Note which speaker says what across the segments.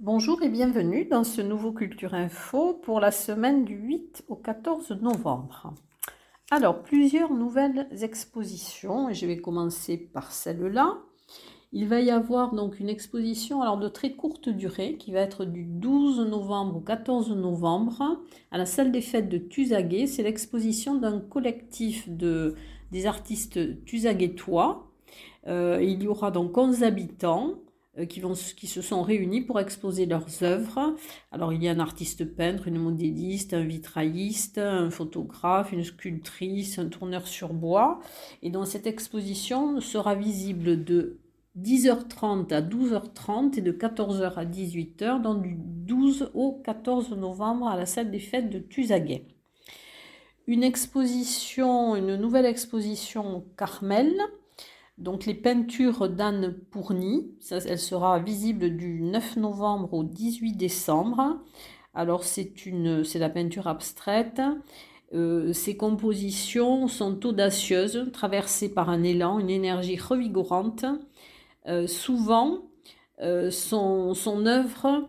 Speaker 1: Bonjour et bienvenue dans ce nouveau Culture Info pour la semaine du 8 au 14 novembre. Alors, plusieurs nouvelles expositions et je vais commencer par celle-là. Il va y avoir donc une exposition alors de très courte durée qui va être du 12 novembre au 14 novembre à la salle des fêtes de Tuzaguet. C'est l'exposition d'un collectif de, des artistes tuzaguetois. Euh, il y aura donc 11 habitants euh, qui, se sont réunis pour exposer leurs œuvres. Alors il y a un artiste peintre, une modéliste, un vitrailliste, un photographe, une sculptrice, un tourneur sur bois. Et donc cette exposition sera visible de 10h30 à 12h30 et de 14h à 18h, donc du 12 au 14 novembre à la salle des fêtes de Tuzaguet. Une exposition, une nouvelle exposition Carmel, donc les peintures d'Anne Pourny, elle sera visible du 9 novembre au 18 décembre. Alors c'est une, c'est la peinture abstraite. Euh, compositions sont audacieuses, traversées par un élan, une énergie revigorante euh, souvent, euh, son, son, œuvre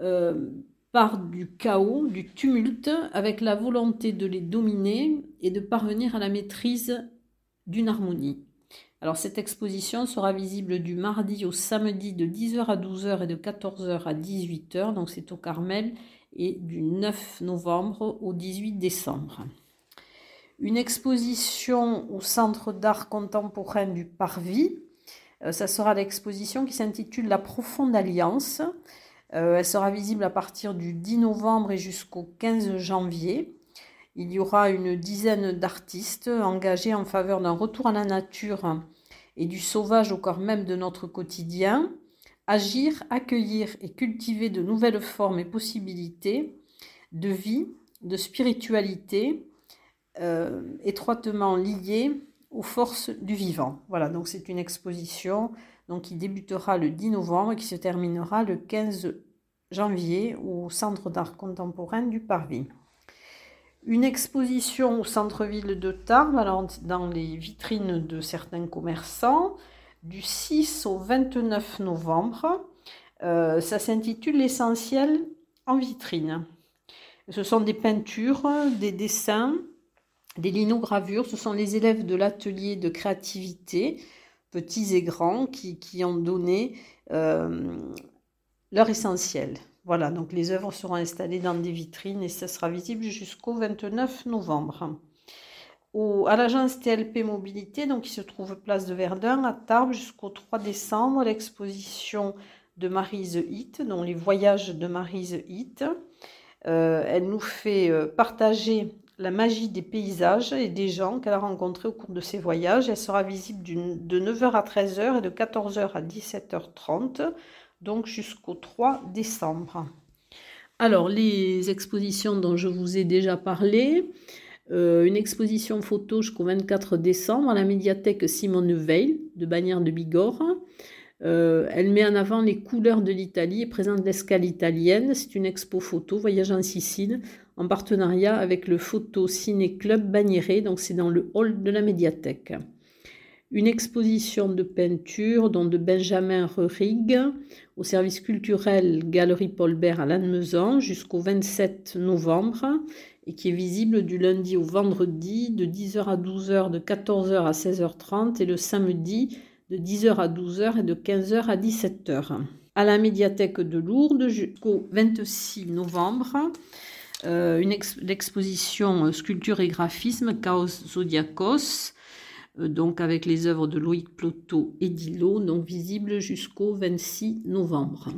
Speaker 1: euh, part du chaos, du tumulte, avec la volonté de les dominer et de parvenir à la maîtrise d'une harmonie. Alors cette exposition sera visible du mardi au samedi de 10h à 12h et de 14h à 18h, donc c'est au Carmel, et du 9 novembre au 18 décembre. Une exposition au Centre d'art contemporain du Parvis euh, ça sera l'exposition qui s'intitule La profonde alliance. Euh, elle sera visible à partir du 10 novembre et jusqu'au 15 janvier. Il y aura une dizaine d'artistes engagés en faveur d'un retour à la nature et du sauvage au corps même de notre quotidien. Agir, accueillir et cultiver de nouvelles formes et possibilités de vie, de spiritualité, euh, étroitement liées aux forces du vivant. Voilà, donc c'est une exposition donc, qui débutera le 10 novembre et qui se terminera le 15 janvier au Centre d'art contemporain du Parvis. Une exposition au centre-ville de Tarbes, dans les vitrines de certains commerçants, du 6 au 29 novembre. Euh, ça s'intitule L'essentiel en vitrine. Ce sont des peintures, des dessins, des linogravures, ce sont les élèves de l'atelier de créativité, petits et grands, qui, ont donné euh, leur essentiel. Voilà, donc les œuvres seront installées dans des vitrines et ça sera visible jusqu'au 29 novembre. Au, à l'agence TLP Mobilité, donc qui se trouve place de Verdun à Tarbes jusqu'au 3 décembre, l'exposition de Marise Hit, dont les voyages de Marise Hit. Euh, elle nous fait euh, partager la magie des paysages et des gens qu'elle a rencontrés au cours de ses voyages. Elle sera visible de 9h à 13h et de 14h à 17h30, donc jusqu'au 3 décembre. Alors, les expositions dont je vous ai déjà parlé, euh, une exposition photo jusqu'au 24 décembre à la médiathèque Simone Veil de Bagnères de Bigorre. Euh, elle met en avant les couleurs de l'Italie et présente l'escale italienne. C'est une expo photo voyage en Sicile en partenariat avec le Photo Ciné Club Bagnéré, donc c'est dans le hall de la médiathèque. Une exposition de peinture dont de Benjamin Rerig au service culturel Galerie Paul Bert à Lannemezan jusqu'au 27 novembre et qui est visible du lundi au vendredi de 10h à 12h, de 14h à 16h30 et le samedi de 10h à 12h et de 15h à 17h. À la médiathèque de Lourdes jusqu'au 26 novembre, euh, une l'exposition euh, Sculpture et graphisme Chaos Zodiacos, donc avec les œuvres de Loïc Ploto et Dilo, donc visible jusqu'au 26 novembre.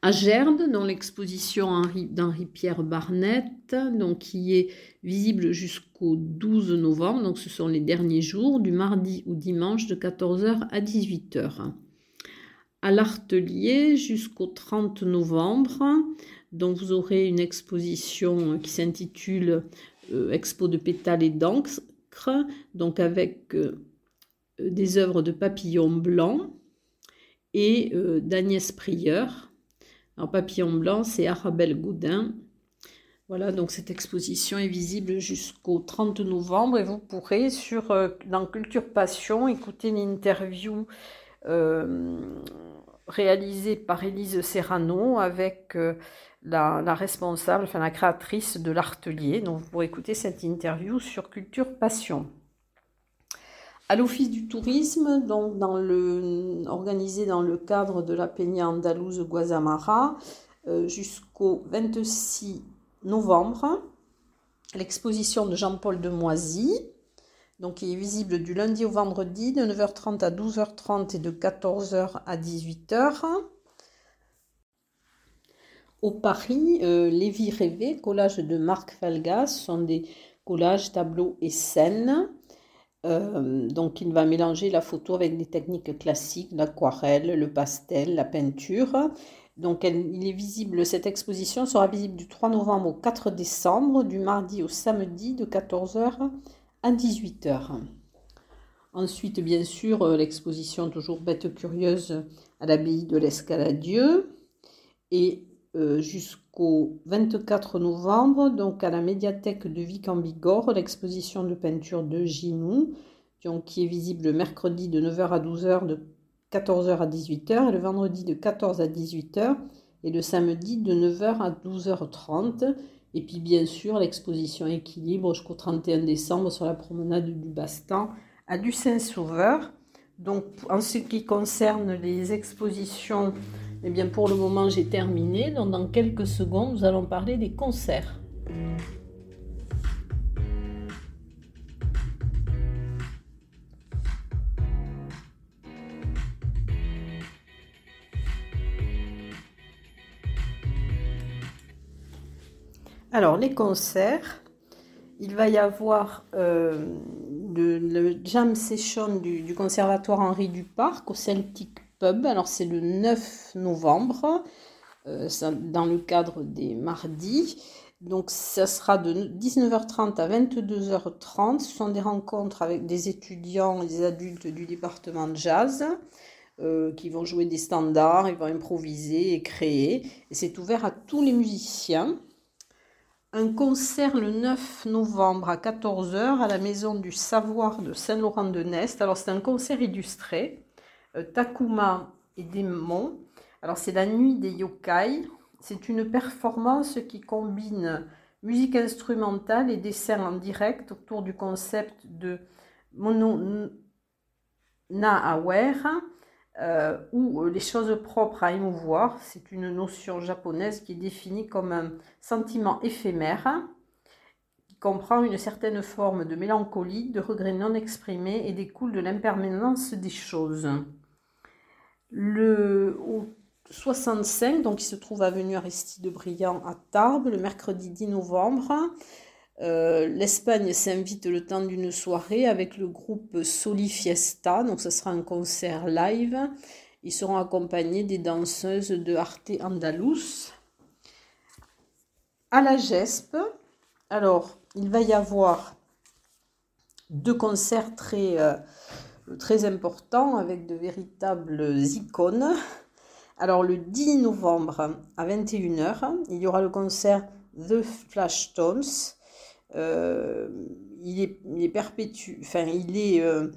Speaker 1: À Gerde, dans l'exposition d'Henri-Pierre Barnett, donc qui est visible jusqu'au 12 novembre, donc ce sont les derniers jours, du mardi au dimanche de 14h à 18h. À l'Artelier jusqu'au 30 novembre, donc vous aurez une exposition qui s'intitule euh, Expo de pétales et d'encre, donc avec euh, des œuvres de papillon blanc et euh, d'Agnès Prieur alors, papillon blanc, c'est Arabelle Goudin. Voilà, donc cette exposition est visible jusqu'au 30 novembre et vous pourrez sur, euh, dans Culture Passion écouter l'interview réalisé par Élise Serrano avec la, responsable, enfin la créatrice de l'Artelier. Donc vous pourrez écouter cette interview sur Culture Passion. À l'Office du tourisme, donc dans le, organisé dans le cadre de la Peña Andalouse Guazamara, euh, jusqu'au 26 novembre, l'exposition de Jean-Paul Demoisy, donc qui est visible du lundi au vendredi de 9h30 à 12h30 et de 14h à 18h. Au Paris, euh, Les Vies rêvées, collage de Marc Falgas, sont des collages, tableaux et scènes. Euh, donc, il va mélanger la photo avec des techniques classiques, l'aquarelle, le pastel, la peinture. Donc, il est visible, cette exposition sera visible du 3 novembre au 4 décembre, du mardi au samedi, de 14h à 18h. Ensuite, bien sûr, l'exposition toujours bête curieuse à l'abbaye de l'Escaladieu. Et euh, jusqu'au 24 novembre, donc à la médiathèque de Vic en Bigorre, l'exposition de peinture de Ginou, qui est visible le mercredi de 9h à 12h, de 14h à 18h, et le vendredi de 14h à 18h, et le samedi de 9h à 12h30. Et puis bien sûr l'exposition équilibre jusqu'au 31 décembre sur la promenade du Bastan à du Saint-Sauveur. Donc en ce qui concerne les expositions eh bien, pour le moment, j'ai terminé. Donc, dans quelques secondes, nous allons parler des concerts. Alors, les concerts, il va y avoir euh, le, jam session du, Conservatoire Henri Duparc au Celtic alors c'est le 9 novembre, euh, dans le cadre des mardis. Donc ça sera de 19h30 à 22h30. Ce sont des rencontres avec des étudiants et des adultes du département de jazz euh, qui vont jouer des standards, ils vont improviser et créer. Et c'est ouvert à tous les musiciens. Un concert le 9 novembre à 14h à la Maison du Savoir de Saint-Laurent-de-Nest. Alors c'est un concert illustré euh, Takuma et Démon. Alors c'est la nuit des yokai. C'est une performance qui combine musique instrumentale et dessin en direct autour du concept de Mono euh, ou les choses propres à émouvoir. C'est une notion japonaise qui est définie comme un sentiment éphémère qui comprend une certaine forme de mélancolie, de regret non exprimé et découle de l'impermanence des choses. Le 65, donc il se trouve avenue Aristide Briand à Tarbes, le mercredi 10 novembre. Euh, L'Espagne s'invite le temps d'une soirée avec le groupe Soli Fiesta, donc ce sera un concert live. Ils seront accompagnés des danseuses de Arte Andalus. À la GESP, alors il va y avoir deux concerts très, euh, très important avec de véritables icônes. Alors le 10 novembre à 21h, il y aura le concert The Flashtones. Euh, il, est, il est perpétu, enfin il est euh,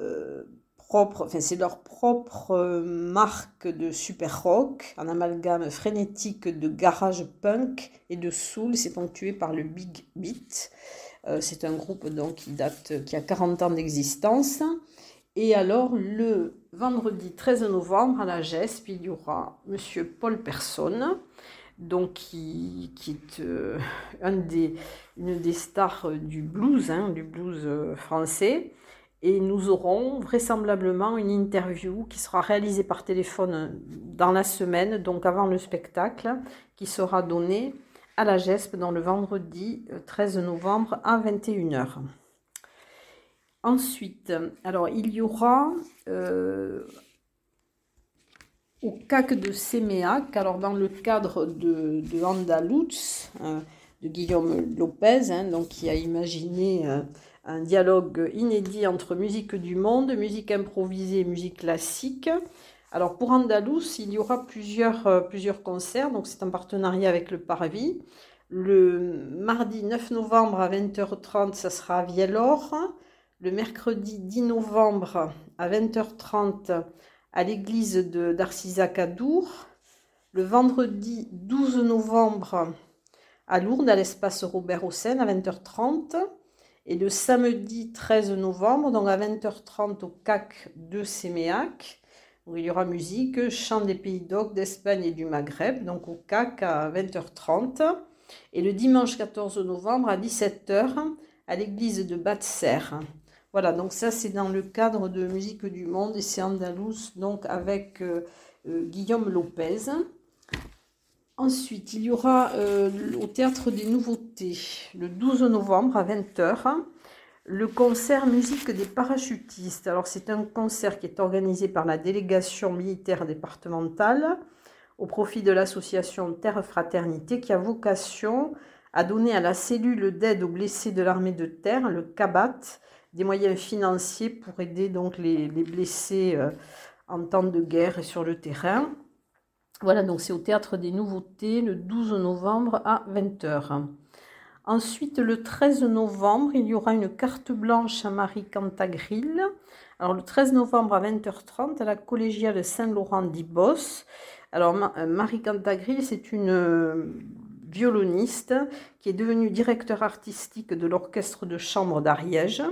Speaker 1: euh, propre, enfin c'est leur propre marque de super rock, un amalgame frénétique de garage punk et de soul. C'est ponctué par le big beat. c'est un groupe donc qui date, qui a 40 ans d'existence. Et alors, le vendredi 13 novembre, à la GESP, il y aura Monsieur Paul Personne, donc qui, est euh, des, une des stars du blues, hein, du blues euh, français. Et nous aurons vraisemblablement une interview qui sera réalisée par téléphone dans la semaine, donc avant le spectacle, qui sera donnée à la GESP dans le vendredi 13 euh, novembre à 21h. Ensuite, alors il y aura au CAC de Séméac, alors dans le cadre de, de hein, de Guillaume Lopez, hein, donc qui a imaginé euh, un dialogue inédit entre musique du monde, musique improvisée et musique classique. Alors pour Andaluz, il y aura plusieurs, euh, plusieurs concerts, donc c'est un partenariat avec le Parvis. Le mardi 9 novembre à 20h30, ça sera à Vielor le mercredi 10 novembre à 20h30 à l'église d'Arcisac à Dour. Le vendredi 12 novembre à Lourdes, à l'espace Robert Hossein, à 20h30. Et le samedi 13 novembre, donc à 20h30 au CAC de Séméac, où il y aura musique, chant des pays d'Oc, d'Espagne et du Maghreb, donc au CAC à 20h30. Et le dimanche 14 novembre à 17h à l'église de Batser. Voilà, donc ça c'est dans le cadre de Musique du Monde et c'est Andalous, donc avec euh, euh, Guillaume Lopez. Ensuite, il y aura euh, au Théâtre des Nouveautés, le 12 novembre à 20h, le concert musique des parachutistes. Alors, c'est un concert qui est organisé par la délégation militaire départementale au profit de l'association Terre Fraternité qui a vocation à donner à la cellule d'aide aux blessés de l'armée de terre, le CABAT, des moyens financiers pour aider donc les, blessés euh, en temps de guerre et sur le terrain. Voilà, donc c'est au Théâtre des Nouveautés le 12 novembre à 20h. Ensuite, le 13 novembre, il y aura une carte blanche à Marie Cantagril. Alors, le 13 novembre à 20h30, à la collégiale Saint-Laurent d'Ibos. Alors, euh, Marie Cantagril, c'est une euh, violoniste qui est devenue directeur artistique de l'orchestre de chambre d'Ariège.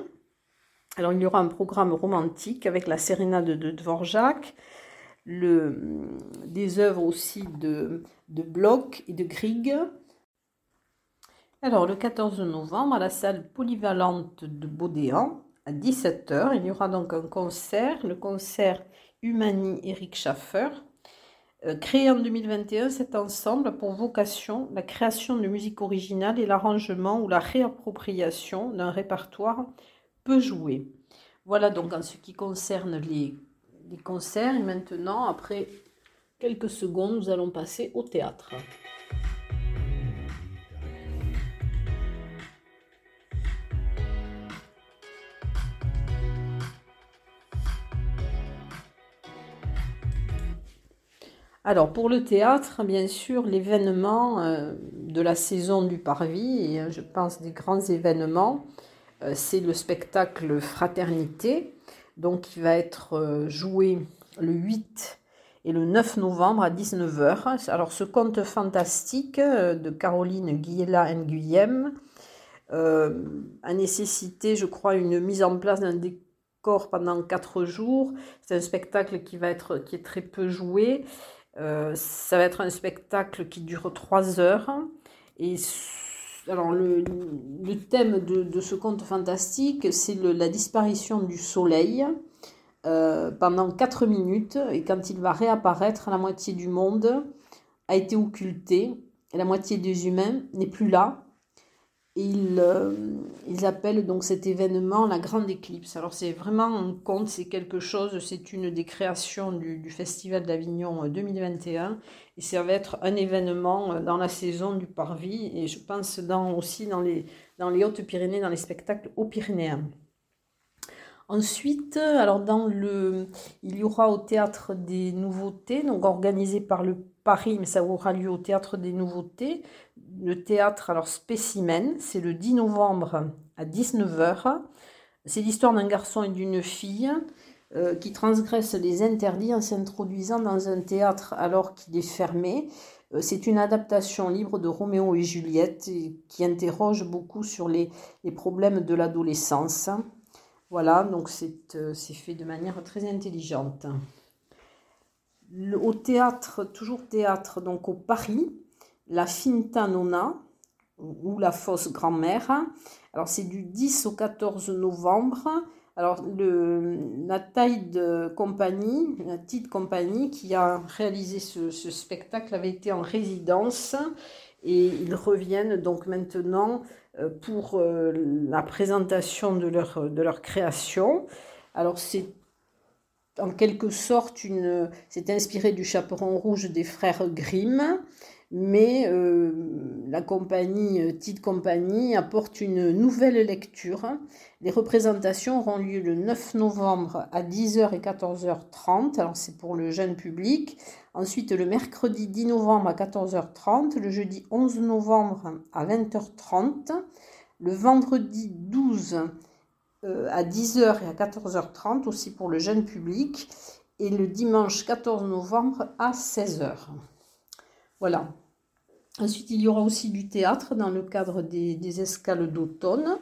Speaker 1: Alors, il y aura un programme romantique avec la sérénade de Dvorak, des œuvres aussi de, de Bloch et de Grieg. Alors, le 14 novembre, à la salle polyvalente de Baudéan, à 17h, il y aura donc un concert, le concert Humani Eric Schaffer. Euh, créé en 2021, cet ensemble a pour vocation la création de musique originale et l'arrangement ou la réappropriation d'un répertoire peu joué. Voilà donc en ce qui concerne les des concerts. Et maintenant, après quelques secondes, nous allons passer au théâtre. Alors pour le théâtre, bien sûr, l'événement euh, de la saison du Parvis, euh, je pense des grands événements, c'est le spectacle Fraternité donc, il va être euh, joué le 8 et le 9 novembre à 19h. Alors, ce conte fantastique euh, de Caroline Guiella Nguyen euh, a nécessité, je crois, une mise en place d'un décor pendant 4 jours. C'est un spectacle qui, va être, qui est très peu joué. ça va être un spectacle qui dure 3 heures. Et alors le, thème de, ce conte fantastique, c'est la disparition du soleil euh, pendant 4 minutes. Et quand il va réapparaître, la moitié du monde a été occulté. Et la moitié des humains n'est plus là. Euh, ils, appellent donc cet événement la grande éclipse. Alors c'est vraiment un conte, c'est quelque chose, c'est une des créations du, Festival d'Avignon 2021 euh, et ça va être un événement euh, dans la saison du Parvis et je pense dans, aussi dans les, dans les Hautes-Pyrénées, dans les spectacles aux Pyrénéens. Ensuite, alors dans le, il y aura au théâtre des nouveautés, donc organisé par le Paris, mais ça aura lieu au théâtre des nouveautés, le théâtre, alors Spécimen, c'est le 10 novembre à 19h. C'est l'histoire d'un garçon et d'une fille euh, qui transgressent les interdits en s'introduisant dans un théâtre alors qu'il est fermé. Euh, c'est une adaptation libre de Roméo et Juliette qui interroge beaucoup sur les, problèmes de l'adolescence. Voilà, donc euh, c'est fait de manière très intelligente. au théâtre, toujours théâtre, donc au Paris, la Finta Nona ou la fausse grand-mère. Alors c'est du 10 au 14 novembre. Alors la taille de compagnie, la petite compagnie qui a réalisé ce, spectacle avait été en résidence et ils reviennent donc maintenant euh, pour euh, la présentation de leur, de leur création. Alors c'est en quelque sorte une, c'est inspiré du chaperon rouge des frères Grimm mais euh, la compagnie, euh, Tite Compagnie, apporte une nouvelle lecture. Les représentations auront lieu le 9 novembre à 10h et 14h30, alors c'est pour le jeune public. Ensuite, le mercredi 10 novembre à 14h30, le jeudi 11 novembre à 20h30, le vendredi 12 euh, à 10h et à 14h30 aussi pour le jeune public et le dimanche 14 novembre à 16h. Voilà. Ensuite, il y aura aussi du théâtre dans le cadre des, escales d'automne.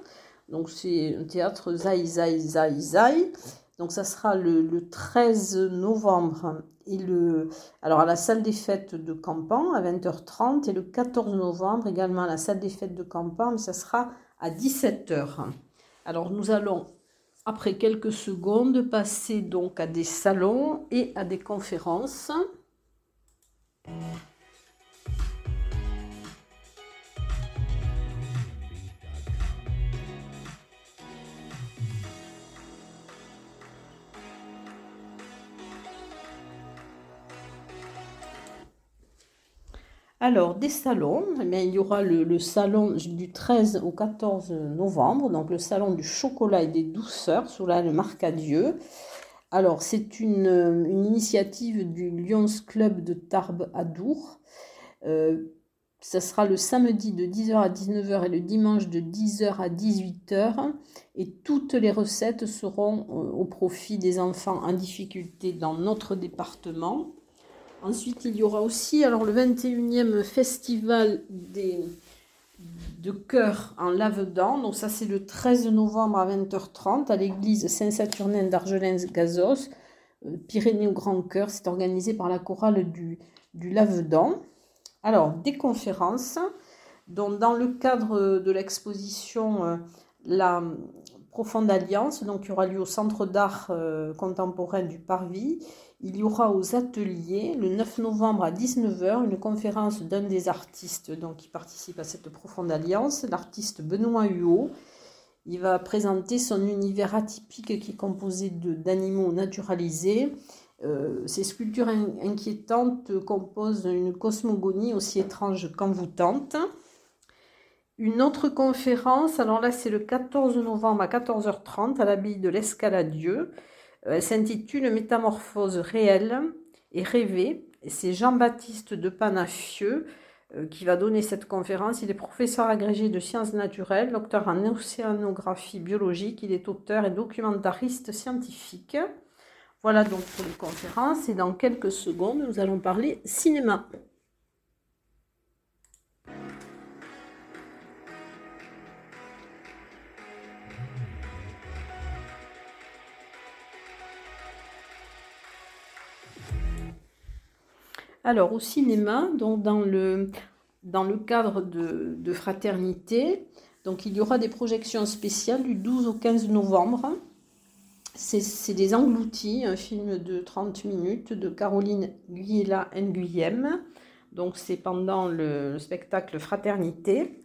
Speaker 1: Donc, c'est un théâtre Zai Zai Zai Zai. Donc, ça sera le, 13 novembre et le, alors à la salle des fêtes de Campan à 20h30 et le 14 novembre également à la salle des fêtes de Campan, mais ça sera à 17h. Alors, nous allons après quelques secondes passer donc à des salons et à des conférences. Alors, des salons, eh il y aura le, salon du 13 au 14 novembre, donc le salon du chocolat et des douceurs sous la marque Adieu. Alors, c'est une, initiative du Lions Club de Tarbes à Dour. Euh, ça sera le samedi de 10h à 19h et le dimanche de 10h à 18h. Et toutes les recettes seront euh, au profit des enfants en difficulté dans notre département. Ensuite, il y aura aussi alors, le 21e festival des, de chœur en Lavedan. Donc ça, c'est le 13 novembre à 20h30 à l'église Saint-Saturnin d'Argelens-Gazos, euh, Pyrénées au Grand Chœur. C'est organisé par la chorale du, du Lavedan. Alors, des conférences. Donc, dans le cadre de l'exposition euh, La Profonde Alliance, donc, qui aura lieu au Centre d'art euh, contemporain du Parvis, il y aura aux ateliers le 9 novembre à 19h une conférence d'un des artistes donc, qui participe à cette profonde alliance, l'artiste Benoît Huot. Il va présenter son univers atypique qui est composé d'animaux naturalisés. Euh, ces sculptures inquiétantes composent une cosmogonie aussi étrange qu'envoûtante. Une autre conférence, alors là c'est le 14 novembre à 14h30 à l'abbaye de l'Escaladieu. Euh, elle s'intitule Métamorphose réelle et rêvée. C'est Jean-Baptiste de Panafieux euh, qui va donner cette conférence. Il est professeur agrégé de sciences naturelles, docteur en océanographie biologique. Il est auteur et documentariste scientifique. Voilà donc pour les conférences. Et dans quelques secondes, nous allons parler cinéma. Alors, au cinéma, dans le, le cadre de, fraternité, donc il y aura des projections spéciales du 12 au 15 novembre. C'est des engloutis, un film de 30 minutes de Caroline Guyela Nguyem. Donc c'est pendant le, spectacle Fraternité.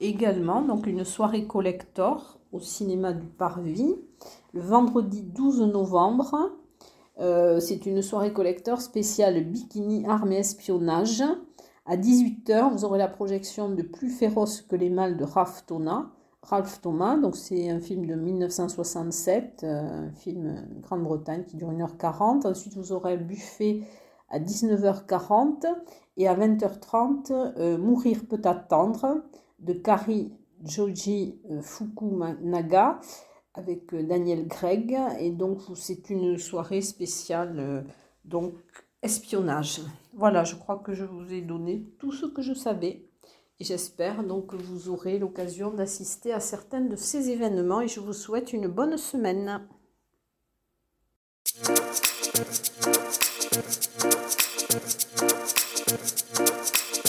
Speaker 1: Également, donc une soirée collector au cinéma du Parvis le vendredi 12 novembre euh, c'est une soirée collector spéciale bikini, armes et espionnage. À 18h, vous aurez la projection de Plus féroce que les mâles de Ralph Thomas. Ralph Thomas, donc c'est un film de 1967, euh, un film Grande-Bretagne qui dure 1h40. Ensuite, vous aurez buffet à 19h40 et à 20h30, euh, Mourir peut attendre de Kari Joji Fukunaga avec euh, Daniel Gregg. Et donc, c'est une soirée spéciale, euh, donc espionnage. Voilà, je crois que je vous ai donné tout ce que je savais. Et j'espère donc que vous aurez l'occasion d'assister à certains de ces événements et je vous souhaite une bonne semaine.